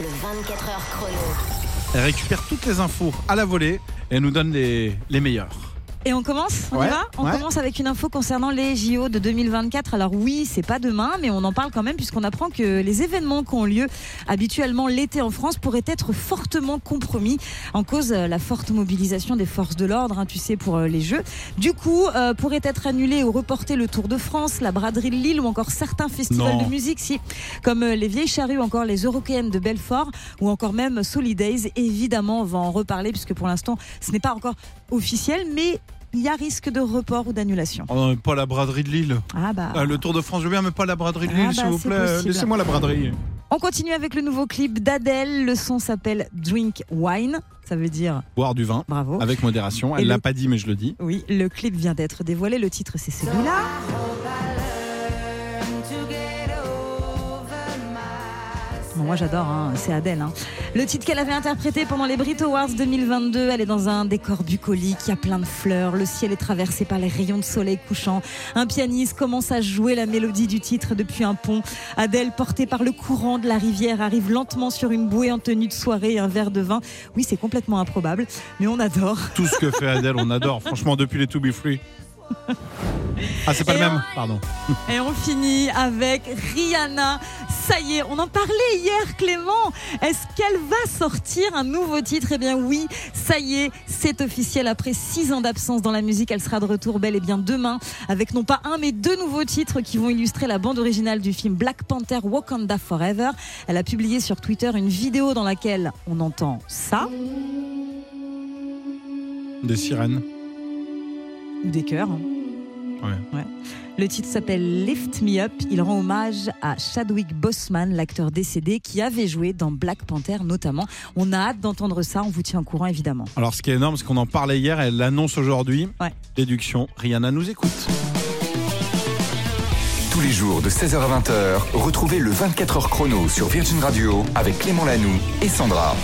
Le 24 heures chrono. Elle récupère toutes les infos à la volée et nous donne les, les meilleurs. Et on commence On Ouais, y va On ouais. commence avec une info concernant les JO de 2024. Alors oui, c'est pas demain, mais on en parle quand même puisqu'on apprend que les événements qui ont lieu habituellement l'été en France pourraient être fortement compromis en cause euh, la forte mobilisation des forces de l'ordre, hein, tu sais, pour euh, les Jeux. Du coup, euh, pourrait être annulé ou reporté le Tour de France, la braderie de Lille ou encore certains festivals Non. de musique, si, comme euh, les Vieilles Charrues, encore les Eurokéennes de Belfort ou encore même Solidays. Évidemment, on va en reparler puisque pour l'instant, ce n'est pas encore officiel, mais il y a risque de report ou d'annulation. Oh non, pas la braderie de Lille. Ah bah. Ah, le Tour de France, je veux bien, mais pas la braderie de Ah Lille, bah, s'il vous c'est plaît. Laissez-moi la braderie. On continue avec le nouveau clip d'Adèle. Le son s'appelle Drink Wine. Ça veut dire Boire du vin bravo. avec modération. Elle le- l'a pas dit, mais je le dis. Oui, le clip vient d'être dévoilé. Le titre, c'est celui-là. Bon, moi j'adore, hein, c'est Adèle. hein. Le titre qu'elle avait interprété pendant les Brit Awards 2022, elle est dans un décor bucolique, il y a plein de fleurs, le ciel est traversé par les rayons de soleil couchant. Un pianiste commence à jouer la mélodie du titre depuis un pont. Adèle, portée par le courant de la rivière, arrive lentement sur une bouée en tenue de soirée et un verre de vin. Oui, c'est complètement improbable, mais on adore. Tout ce que fait Adèle, on adore. Franchement, depuis les To Be Free. Ah, c'est pas Et le on- même Pardon. Et on finit avec Rihanna. Ça y est, on en parlait hier, Clément. Est-ce qu'elle va sortir un nouveau titre? Eh bien oui, ça y est, c'est officiel. Après six ans d'absence dans la musique, elle sera de retour bel et bien demain avec non pas un mais deux nouveaux titres qui vont illustrer la bande originale du film Black Panther Wakanda Forever. Elle a publié sur Twitter une vidéo dans laquelle on entend ça Des sirènes. ou des Ouais. Le titre s'appelle Lift Me Up. Il rend hommage à Chadwick Boseman, l'acteur décédé qui avait joué dans Black Panther notamment. On a hâte d'entendre ça. On vous tient au courant évidemment. Alors, ce qui est énorme, c'est qu'on en parlait hier, elle l'annonce aujourd'hui. Ouais. Déduction, Rihanna nous écoute. Tous les jours de 16h à 20h, retrouvez le 24h chrono sur Virgin Radio avec Clément Lanoux et Sandra.